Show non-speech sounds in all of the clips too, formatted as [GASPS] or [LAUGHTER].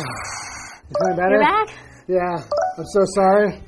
Here we. You feeling better? You're back? Yeah. I'm so sorry.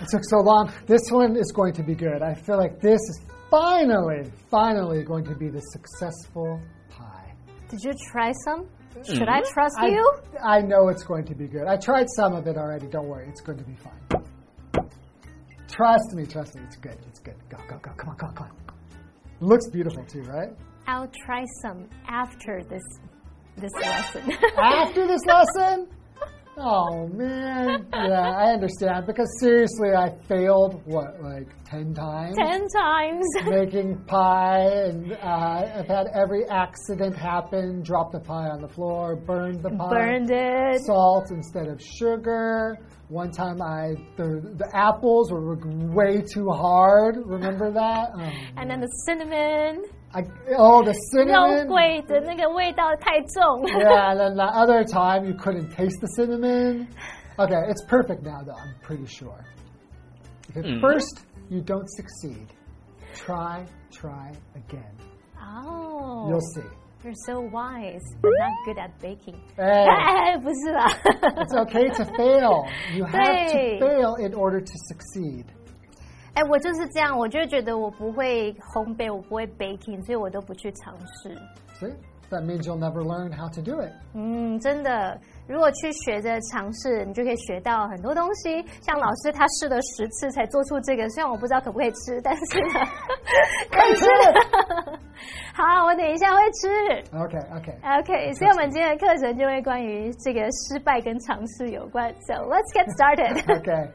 It took so long. This one is going to be good. I feel like this is finally, finally going to be the successful pie. Did you try some? Should mm-hmm. I trust I, you? I know it's going to be good. I tried some of it already. Don't worry. It's going to be fine. Trust me. Trust me. It's good. It's good. Go, go, go. Come on, come on, come on. Looks beautiful too, right? I'll try some after this this lesson. [LAUGHS] After this lesson? Oh man, yeah, I understand. Because seriously, I failed what like ten times Ten times. [LAUGHS] making pie, and uh, I've had every accident happen. Dropped the pie on the floor, burned the pie, Burned it. salt instead of sugar. One time, I the the apples were way too hard. Remember that? Um, And then the cinnamon. I, oh, the 肉 cinnamon. 桂的那个味道太重。 yeah, and then the other time you couldn't taste the cinnamon. Okay, it's perfect now, though, I'm pretty sure. If at first you don't succeed, try, try again. Oh. You'll see. You're so wise, but not good at baking. Hey, [LAUGHS] 哎，不是啦。 it's okay to fail. You have to 对。 [LAUGHS] fail in order to succeed. 哎，我就是这样，我就觉得我不会烘焙，我不会 baking，所以我都不去尝试。See? That means you'll never learn how to do it. 嗯，真的，如果去学着尝试，你就可以学到很多东西。像老师他试了十次才做出这个，虽然我不知道可不可以吃，但是 [LAUGHS] 呢，可以吃。[LAUGHS] 好，我等一下会吃。Okay, okay. OK，所以我们今天的课程就会关于这个失败跟尝试有关。So let's get started。[LAUGHS] Okay.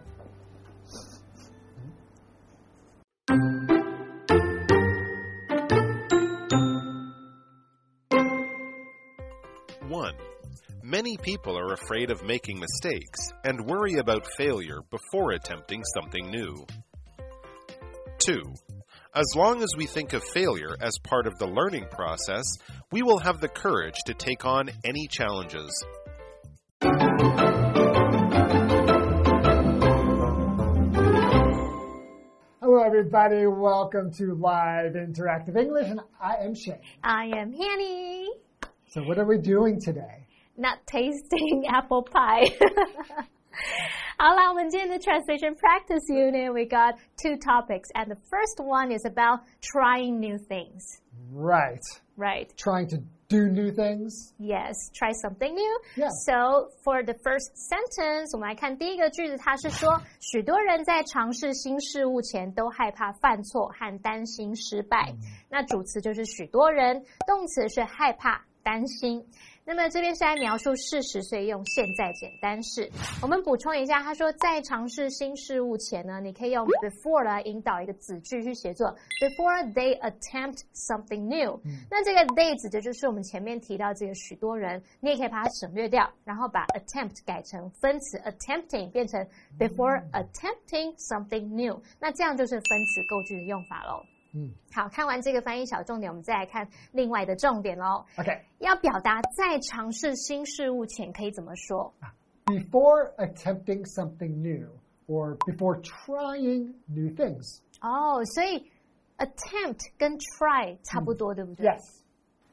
Many people are afraid of making mistakes and worry about failure before attempting something new. Two, as long as we think of failure as part of the learning process, we will have the courage to take on any challenges. Hello, everybody. Welcome to Live Interactive English, and I am Shane. I am Hanny. So, what are we doing today? Not tasting [LAUGHS] apple pie. [LAUGHS] 好啦，我们今天的 translation practice unit we got two topics, and the first one is about trying new things. Right. Right. Trying to do new things. Yes, try something new. Yeah. So for the first sentence，我们来看第一个句子，它是说，许多人在尝试新事物前都害怕犯错和担心失败。那主词就是许多人，动词是害怕、 担心。那么这边是来描述事实，所以用现在简单式。我们补充一下，他说在尝试新事物前呢，你可以用 before 来引导一个子句去写作，before they attempt something new。那这个 they 指的就是我们前面提到这个许多人，你也可以把它省略掉，然后把 attempt 改成分词 attempting，变成 before attempting something new。那这样就是分词构句的用法喽。嗯，好看完这个翻译小重点，我们再来看另外的重点喽。Okay. 要表达在尝试新事物前可以怎么说？Before attempting something new or before trying new things. 哦，所以 attempt 跟 try 差不多，对不对 Yes.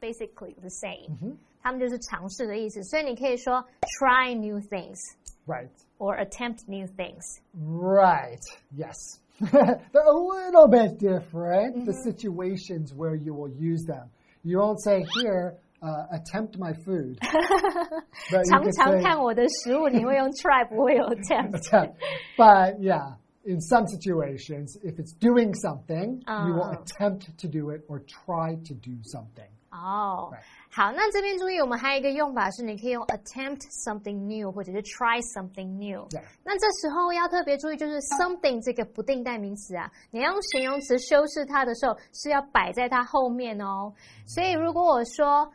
Basically the same，、他们就是尝试的意思。所以你可以说 try new things Right. or attempt new things。Right. Yes. They're [LAUGHS] a little bit different, the situations where you will use them. You won't say, here, uh, attempt my food. [LAUGHS] but you 常 could 常 say, 看我的食物，你会用 try，[LAUGHS] 不会有 attempt。 attempt. But yeah, in some situations, if it's doing something, you will Oh. attempt to do it or try to do something. 哦 Right. 好，那这边注意，我们还有一个用法是，你可以用 attempt something new，或者是 try something new。 Yeah. 那这时候要特别注意，就是 something 这个不定代名词啊，你要用形容词修饰它的时候，是要摆在它后面哦。所以如果我说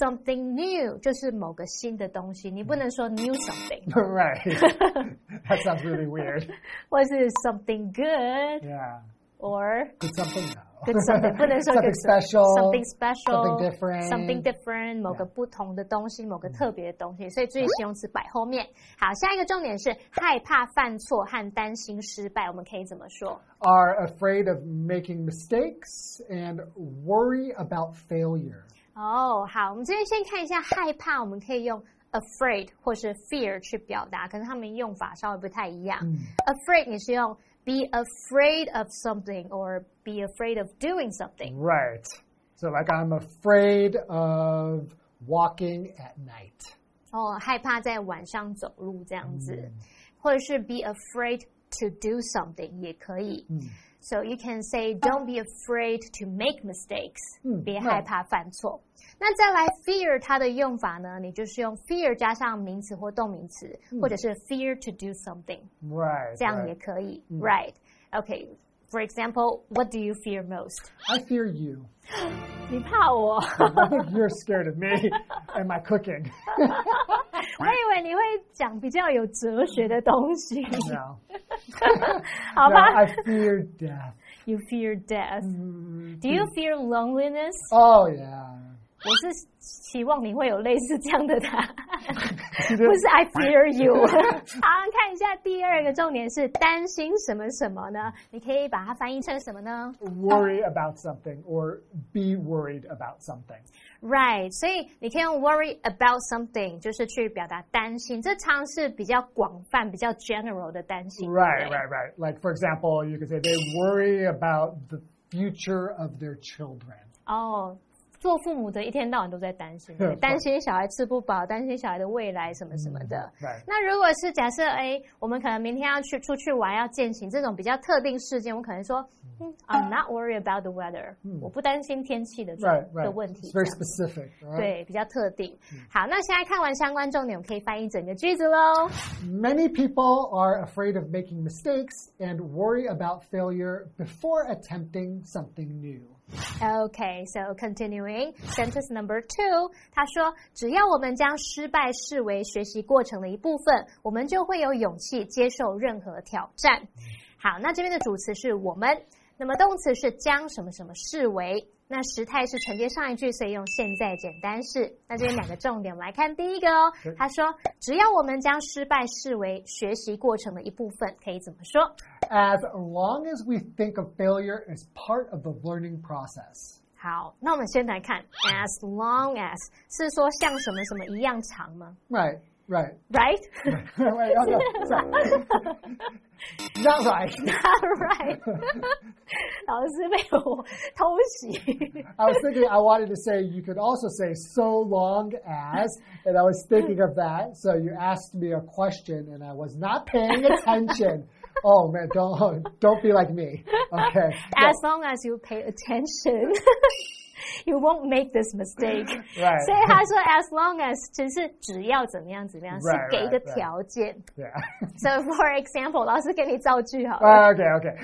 something new，就是某个新的东西，你不能说 new something， right. that sounds really weird. 或是 something good Yeah. or Did something? Good something 不能说 something special, something special, something different. something different，某个不同的东西，某个特别的东西，所以注意形容词摆后面。好，下一个重点是害怕犯错和担心失败，我们可以怎么说？Are afraid of making mistakes and worry about failure. 哦，好，我们这边先看一下害怕，我们可以用 afraid 或是 fear 去表达，可是他们用法稍微不太一样。afraid 你是用 be afraid of something or be afraid of doing something。 Right. So, like, I'm afraid of walking at night. 哦，害怕在晚上走路这样子，或者是 be afraid to do something 也可以。So you can say don't be afraid to make mistakes，、嗯别害怕犯错。那再来 fear 它的用法呢？你就是用 fear 加上名词或动名词，或者是 fear to do something， Right. 这样 right. 也可以。Right? Okay. For example, what do you fear most? I fear you. [GASPS] 你怕我？ I [LAUGHS] think you're scared of me [LAUGHS] and my cooking. [LAUGHS] 我以为你会讲比较有哲学的东西。 no. 好 No, 吧 I fear death. You fear death. Do you fear loneliness? Oh, yeah. 我是期望你会有类似这样的答案，不是 I [LAUGHS] fear you。好，看一下第二个重点是担心什么什么呢？你可以把它翻译成什么呢 Worry [LAUGHS] about something or be worried about something. ？Right，所以你可以用 worry about something，就是去表达担心，这常是比较广泛、比较 general 的担心。 Right, 对不对 right, right. Like, for example, you could say they worry about the future of their children. 哦， 做父母的一天到晚都在担心，对担心小孩吃不饱，担心小孩的未来什么什么的。那如果是假设，哎，我们可能明天要去出去玩，要践行这种比较特定事件，我可能说，嗯，I'm not worried about the weather，、我不担心天气的 right. 的问题。very specific? 对，比较特定。好，那现在看完相关重点，我们可以翻译整个句子喽。Many people are afraid of making mistakes and worry about failure before attempting something new. Okay, so continuing sentence number two，他说，只要我们将失败视为学习过程的一部分，我们就会有勇气接受任何挑战。好，那这边的主词是我们，那么动词是将什么什么视为，那时态是承接上一句，所以用现在简单式。那这边两个重点，我们来看第一个哦。他说，只要我们将失败视为学习过程的一部分，可以怎么说？As long as we think of failure as part of the learning process. 好，那我们先来看，as long as 是说像什么什么一样长吗 Right, right. ？Right? Wait, oh, no, sorry. [LAUGHS] Not right. Not right. [LAUGHS] 老师被我偷袭。 I was thinking I wanted to say you could also say so long as, and I was thinking of that. So you asked me a question and I was not paying attention. oh man, don't [LAUGHS] don't be like me. Okay. [LAUGHS] As long as you pay attention, [LAUGHS] you won't make this mistake. Right. 所以他说 as long as 只是只要怎么样怎么样，是 Right, 给一个 right, right. 条件。 Yeah. So for example，老师给你造句好了。 okay, okay.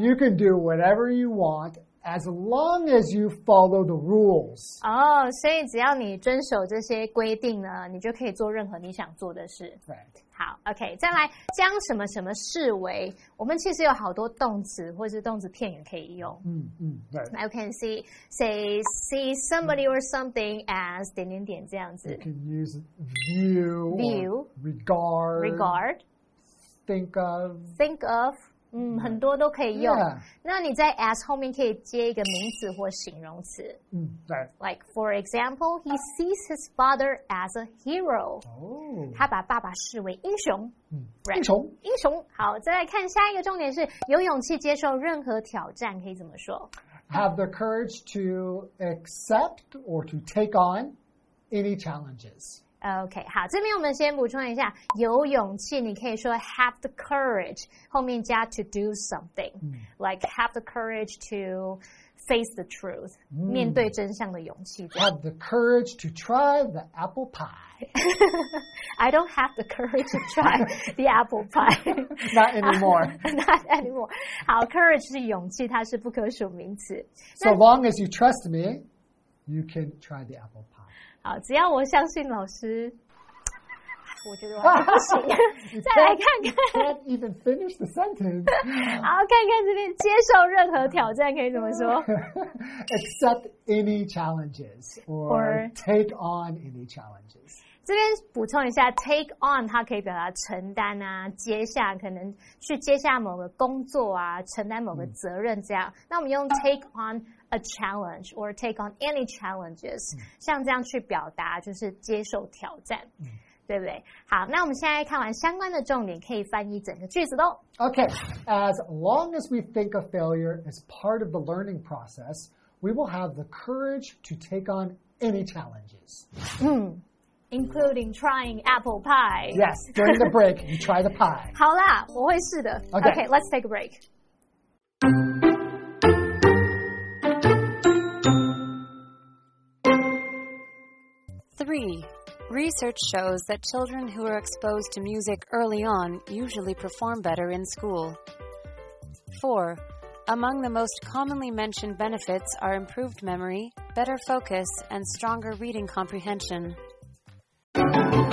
You can do whatever you want as long as you follow the rules. 哦，所以只要你遵守这些规定呢，你就可以做任何你想做的事。 Right. 好，OK，再来将什么什么视为，我们其实有好多动词或是动词片语可以用。 Mm, mm, right. I can see say see somebody or something as 点点点这样子 You can use view, or View. regard, regard think of. think of， 嗯，很多都可以用 Yeah.。那你在 as 后面可以接一个名词或形容词 Mm, right. ，like for example, he sees his father as a hero， Oh. 他把爸爸视为英雄。Right. 英雄。英雄。好，再来看下一个重点是有勇气接受任何挑战，可以怎么说？ have the courage to accept or to take on any challenges. OK，好，这边我们先补充一下，有勇气，你可以说 have the courage，后面加 to do something，like、have the courage to face the truth，、面对真相的勇气。这样 Have the courage to try the apple pie. [LAUGHS] I don't have the courage to try the apple pie. [LAUGHS] Not anymore. [LAUGHS] Not anymore. 好，courage 是勇气，它是不可数名词。 so long as you trust me, you can try the apple pie. 好，只要我相信老师，我觉得我还不行，再来看看。Even finish the sentence. 好，看看这边接受任何挑战可以怎么说？Accept any challenges Or- take on any challenges. 这边补充一下，take on 它可以表达承担啊，接下可能去接下某个工作啊，承担某个责任这样。那我们用 take on a challenge or take on any challenges，、像这样去表达就是接受挑战，对不对？好，那我们现在看完相关的重点，可以翻译整个句子喽。 Okay, as long as we think of failure as part of the learning process, we will have the courage to take on any challenges. Including trying apple pie. Yes, during the break, you try the pie. [LAUGHS] 好啦，我会试的。 Okay. okay, let's take a break. Three, research shows that children who are exposed to music early on usually perform better in school. Four, among the most commonly mentioned benefits are improved memory, better focus, and stronger reading comprehension. Welcome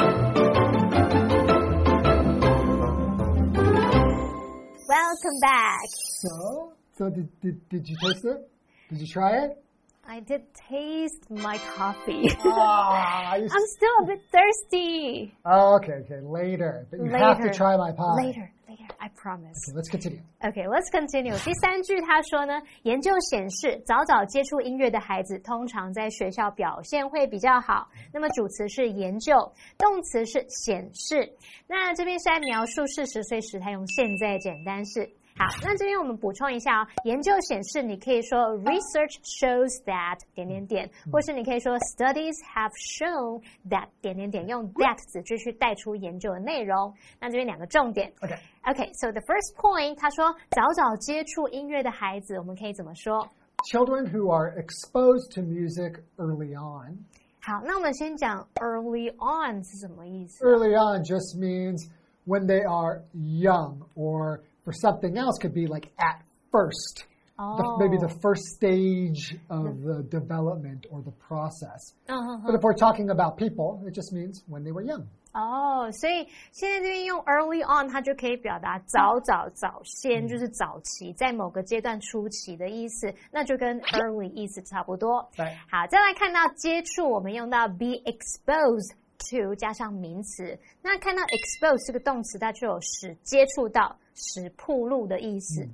back. So, so did, did, did you taste it? Did you try it? I did taste my coffee. Ah, [LAUGHS] you I'm still a bit thirsty. Oh, okay, okay, later. But you have to Later. try my pie. Later, later, I promise. Okay, let's continue. Okay, let's continue. [SIGHS] 第三句他说呢，研究显示，早早接触音乐的孩子通常在学校表现会比较好。那么主词是研究，动词是显示。那这边是在描述事实，所以时态用现在简单式。 好，那这边我们补充一下哦，研究显示，你可以说 research shows that 点点点，或是你可以说 studies have shown that 点点点，用 that 子句去带出研究的内容。那这边两个重点。 Okay. Okay, so the first point，他说早早接触音乐的孩子，我们可以怎么说？ Children who are exposed to music early on. 好，那我们先讲 early on 是什么意思？ Early on just means when they are young, or for something else, could be like at first. The, maybe the first stage of the development or the process. 嗯哼 But if we're talking about people, it just means when they were young. 哦，所以现在这边用 early on，它就可以表达早早早先，就是早期，在某个阶段初期的意思，那就跟 early 意思差不多。对好，再来看到接触，我们用到 be exposed To 加上名词，那看到 expose 这个动词，它就有使接触到、使铺路的意思。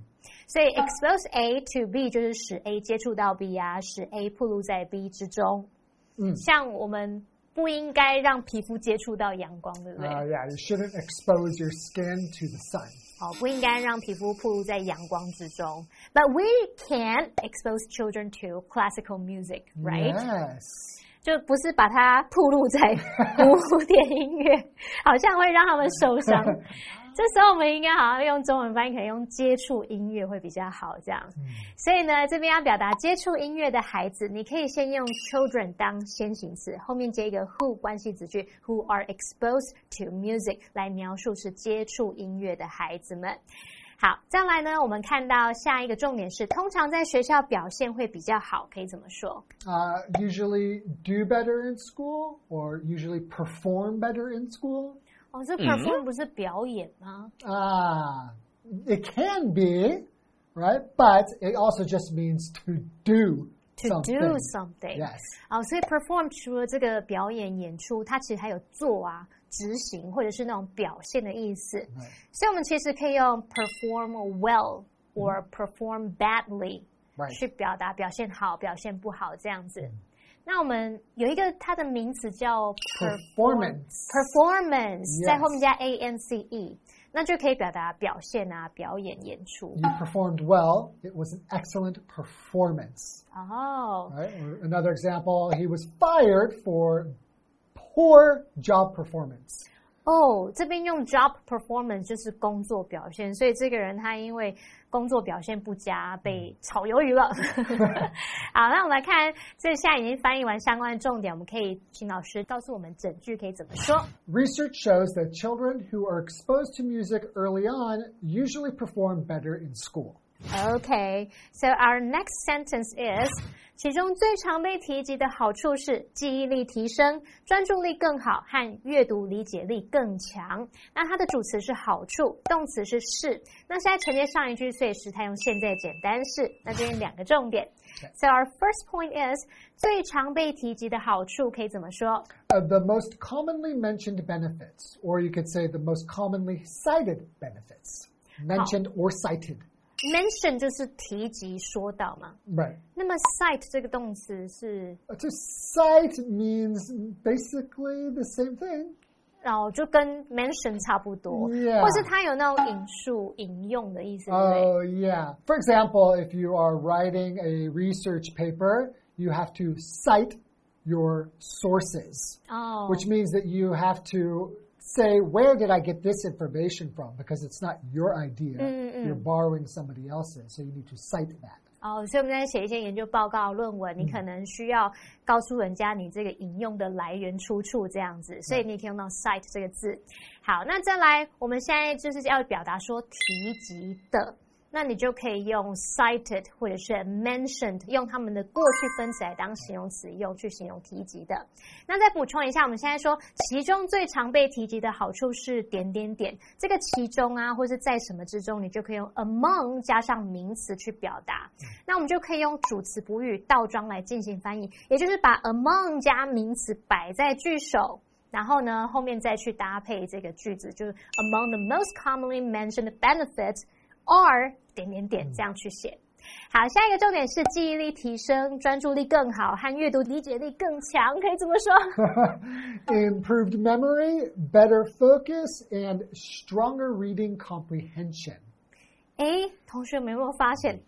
所以 expose A to B 就是使 A 接触到 B 啊，使 A 暴露在 B 之中。嗯像我们不应该让皮肤接触到阳光，对不对？Uh, yeah, you shouldn't expose your skin to the sun. 哦，不应该让皮肤暴露在阳光之中。But we can expose children to classical music, right? Yes. 就不是把它吐露在古典音乐，[LAUGHS] 好像会让他们受伤。[LAUGHS] 这时候我们应该好像用中文翻译，可以用接触音乐会比较好，这样。所以呢，这边要表达接触音乐的孩子，你可以先用 children 当先行词，后面接一个 who 关系子句，who are exposed to music 来描述是接触音乐的孩子们。好，再来呢，我们看到下一个重点是，通常在学校表现会比较好，可以怎么说？ Uh, usually do better in school or usually perform better in school. 哦，这 perform 不是表演吗？ Ah, it can be, right? But it also just means to do To something. do something， Yes. 哦，所以 perform 除了这个表演演出，它其实还有做啊、 执行或者是那种表现的意思。所以我们其实可以用 perform well or perform badly. 去表达表现好、表现不好这样子。那我们有一个它的名词叫 Performance. performance，在后面加 a n c e，那就可以表达表现啊、表演、演出。You performed well. It was an excellent performance. 哦，Right? Another example, he was fired for poor job performance. 哦，这边用 job performance 就是工作表现，所以这个人他因为工作表现不佳被炒鱿鱼了。好，那我们来看，这现在已经翻译完相关的重点，我们可以请老师告诉我们整句可以怎么说。 Research [LAUGHS] shows that children who are exposed to music early on usually perform better in school. Okay, so our next sentence is 其中最常被提及的好处是记忆力提升、专注力更好和阅读理解力更强。那它的主词是好处，动词是是。那现在承接上一句，所以时态用现在简单式。那这边两个重点。So our first point is 最常被提及的好处可以怎么说？Uh, the most commonly mentioned benefits, or you could say the most commonly cited benefits, mentioned or cited. mention 就是提及、说到嘛。Right. 那么 cite 这个动词是？To cite means basically the same thing. 然后就跟 mention 差不多，yeah. 或是它有那种引述、引用的意思。Oh, yeah. For example, if you are writing a research paper, you have to cite your sources, oh. which means that you have to say, where did I get this information from? Because it's not your idea. Mm -mm. You're borrowing somebody else's. So you need to cite that. 哦，所以我们在写一些研究报告、论文，你可能需要告诉人家你这个引用的来源出处这样子，所以你可以用到 cite 这个字。好，那再来，我们现在就是要表达说提及的。那你就可以用 cited 或者是 mentioned，用他们的过去分词来当形容词用，去形容提及的。那再补充一下，我们现在说其中最常被提及的好处是点点点，这个其中啊，或是在什么之中，你就可以用 among 加上名词去表达。那我们就可以用主词补语倒装来进行翻译，也就是把 among 加名词摆在句首，然后呢后面再去搭配这个句子，就是 among the most commonly mentioned benefits。Or 点点点这样去写。好，下一个重点是记忆力提升、专注力更好和阅读理解力更强，可以怎么说？Improved memory, better focus, and stronger reading comprehension. 哎，同学们有没有发现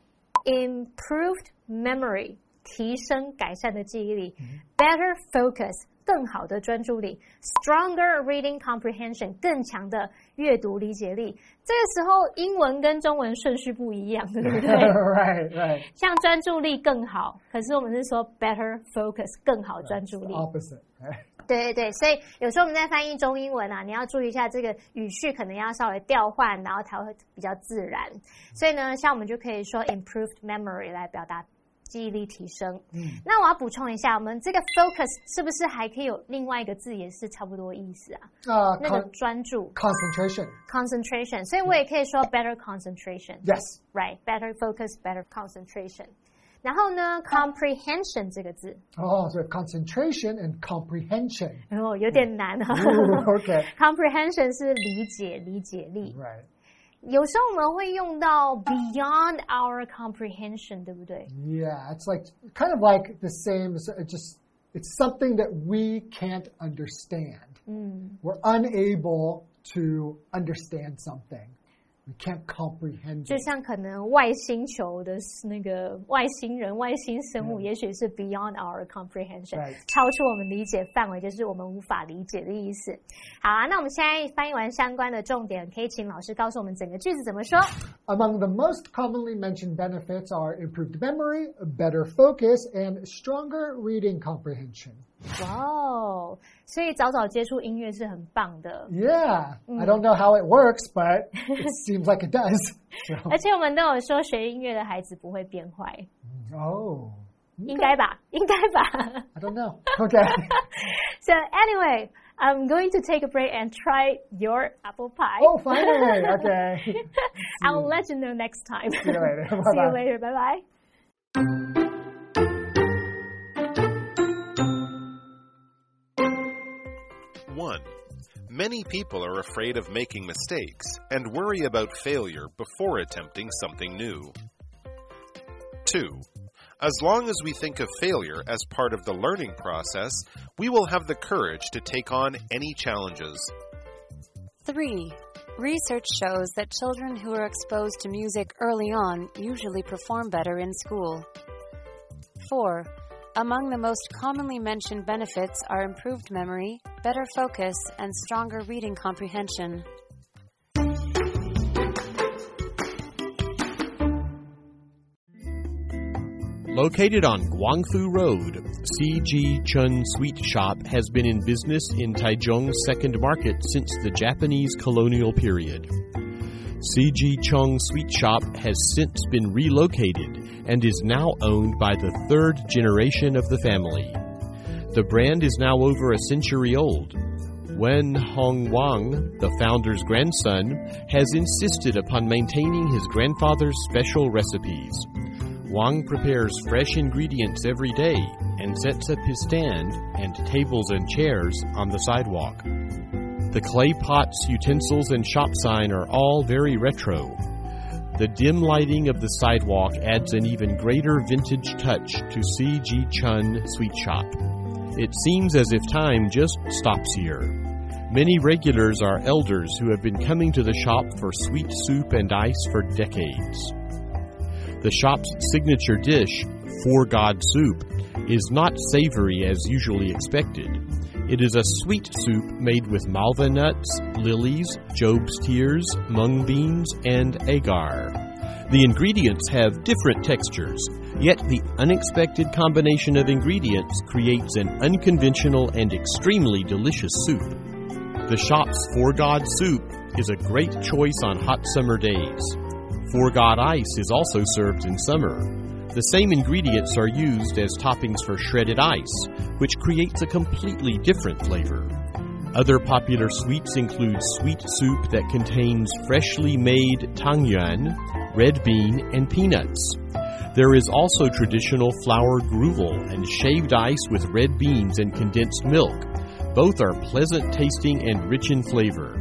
，improved memory 提升、改善的记忆力，better focus 更好的专注力，stronger reading comprehension 更强的阅读理解力。这个时候英文跟中文顺序不一样，对不对？[LAUGHS] Right, right. 像专注力更好，可是我们是说 better focus 更好专注力。Opposite. 对对对，所以有时候我们在翻译中英文啊，你要注意一下这个语序可能要稍微调换，然后才会比较自然。所以呢，像我们就可以说 improved memory 来表达。记忆力提升。嗯，那我要补充一下，我们这个 focus 是不是还可以有另外一个字，也是差不多意思啊？啊，那个专注 concentration concentration，所以我也可以说 better concentration。Yes，right，better focus，better concentration。然后呢，comprehension 这个字哦，所以 concentration and comprehension，然后有点难啊。OK，comprehension 是理解、理解力。Right。有时候我们会用到 beyond our comprehension，对不对？Yeah, it's like kind of like the same. It just it's something that we can't understand. Mm. We're unable to understand something. We can't comprehend. 就像可能外星球的那个外星人、外星生物，也许是 beyond our comprehension，超出我们理解范围，就是我们无法理解的意思。好啊，那我们现在翻译完相关的重点，可以请老师告诉我们整个句子怎么说。Among the most commonly mentioned benefits are improved memory, better focus, and stronger reading comprehension. 哇哦，所以早早接触音乐是很棒的。Yeah, I don't know how it works, but it [LAUGHS] seems like it does. 而且我们都有说，学音乐的孩子不会变坏。哦，应该吧？应该吧？[LAUGHS] I don't know. Okay. [LAUGHS] So anyway. I'm going to take a break and try your apple pie. Oh, finally! Okay. I will let you know next time. See you later. See you later. Bye bye. Many people are afraid of making mistakes and worry about failure before attempting something new. 2. As long as we think of failure as part of the learning process, we will have the courage to take on any challenges. 3. Research shows that children who are exposed to music early on usually perform better in school. 4. Among the most commonly mentioned benefits are improved memory, better focus, and stronger reading comprehension. Located on Guangfu Road, C.G. Chun Sweet Shop has been in business in Taichung's second market since the Japanese colonial period. CG Chung Sweet Shop has since been relocated and is now owned by the third generation of the family. The brand is now over a century old. Wen Hong Wang, the founder's grandson, has insisted upon maintaining his grandfather's special recipes. Wang prepares fresh ingredients every day and sets up his stand and tables and chairs on the sidewalk. The clay pots, utensils, and shop sign are all very retro. The dim lighting of the sidewalk adds an even greater vintage touch to C.G. Chun Sweet Shop. It seems as if time just stops here. Many regulars are elders who have been coming to the shop for sweet soup and ice for decades. The shop's signature dish, Four God Soup, is not savory as usually expected. It is a sweet soup made with malva nuts, lilies, Job's tears, mung beans, and agar. The ingredients have different textures, yet the unexpected combination of ingredients creates an unconventional and extremely delicious soup. The shop's Four God soup is a great choice on hot summer days. Four God ice is also served in summer. The same ingredients are used as toppings for shredded ice, which creates a completely different flavor. Other popular sweets include sweet soup that contains freshly made tangyuan, red bean, and peanuts. There is also traditional flour gruel and shaved ice with red beans and condensed milk. Both are pleasant tasting and rich in flavor.